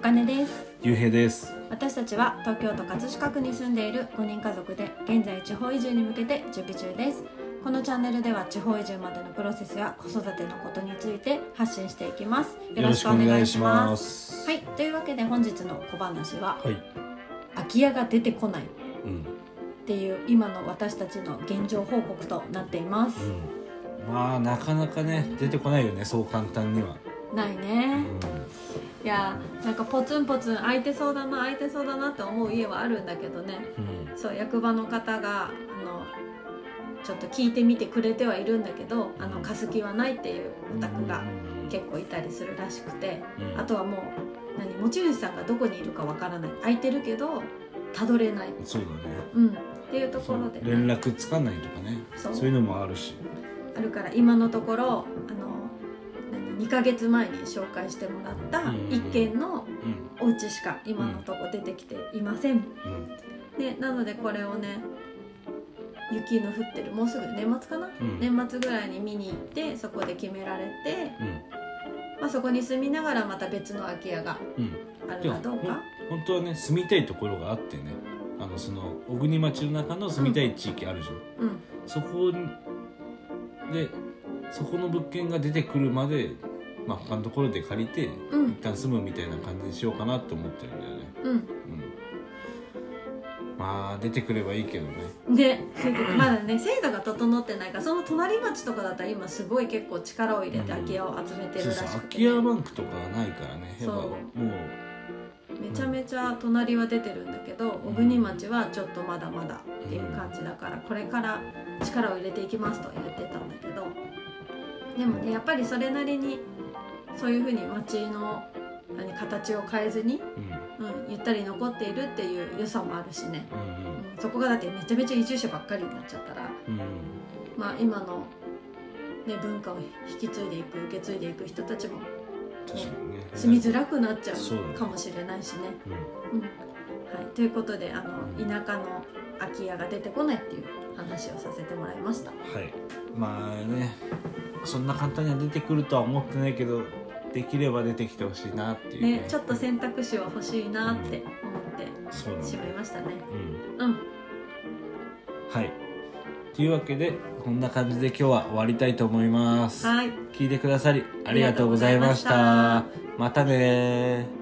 かねです。ゆうへいです。私たちは東京都葛飾区に住んでいる5人家族で現在地方移住に向けて準備中です。このチャンネルでは地方移住までのプロセスや子育てのことについて発信していきます。よろしくお願いします。す。はい。というわけで本日の小話ははい、空き家が出てこない。っうん。ていう今の私たちの現状報告となっています、うん、まあなかなかね出てこないよねそう簡単には、ないね、いやなんかポツンポツン空いてそうだな空いてそうだなって思う家はあるんだけどね。うん。そう役場の方があのちょっと聞いてみてくれてはいるんだけどあの貸す気はないっていうお宅が結構いたりするらしくて。うん。あとはもう何持ち主さんがどこにいるかわからない。空いてるけどたどれない、そうだね。うん、っていうところで、連絡つかないとかね。そう。そういうのもあるし。あるから今のところあの何2ヶ月前に紹介してもらったうん一軒のうんお家しか今のとこ出てきていません、うん。でなのでこれをね雪の降ってるもうすぐ年末かな、うん。年末ぐらいに見に行ってそこで決められて、うん。まあ、そこに住みながらまた別の空き家がうんあるかどうか。本当はね住みたいところがあってねあのその小国町の中の住みたい地域あるじゃん、うん。そこでそこの物件が出てくるまでまあ他のところで借りて、うん。一旦住むみたいな感じにしようかなって思ってるんだよね。うん。うん。まあ出てくればいいけどね。で まだね制度が整ってないからその隣町とかだったら今すごい結構力を入れて空き家を集めてるそうそうらしくて、空き家バンクとかがないからね。やっぱそうもうめちゃめちゃ隣は出てるんだけど小国町はちょっとまだまだっていう感じだからこれから力を入れていきますと言ってたんだけど。でもねやっぱりそれなりにそういうふうに町の何形を変えずに、うん。うん、ゆったり残っているっていう良さもあるしね、うんうん、そこがだってめちゃめちゃ移住者ばっかりになっちゃったらうん。うんまあ今の、ね、文化を引き継いでいく受け継いでいく人たちも確かにね。住みづらくなっちゃそうかもしれないしね。うんうん。はい、ということであの田舎の空き家が出てこないっていう話をさせてもらいました。はい。まあねそんな簡単には出てくるとは思ってないけどできれば出てきてほしいなっていうね、ねちょっと選択肢は欲しいなって思ってしまいましたね。うん、うん、はい。というわけでこんな感じで今日は終わりたいと思います、はい、聞いてくださりありがとうございました。また。ね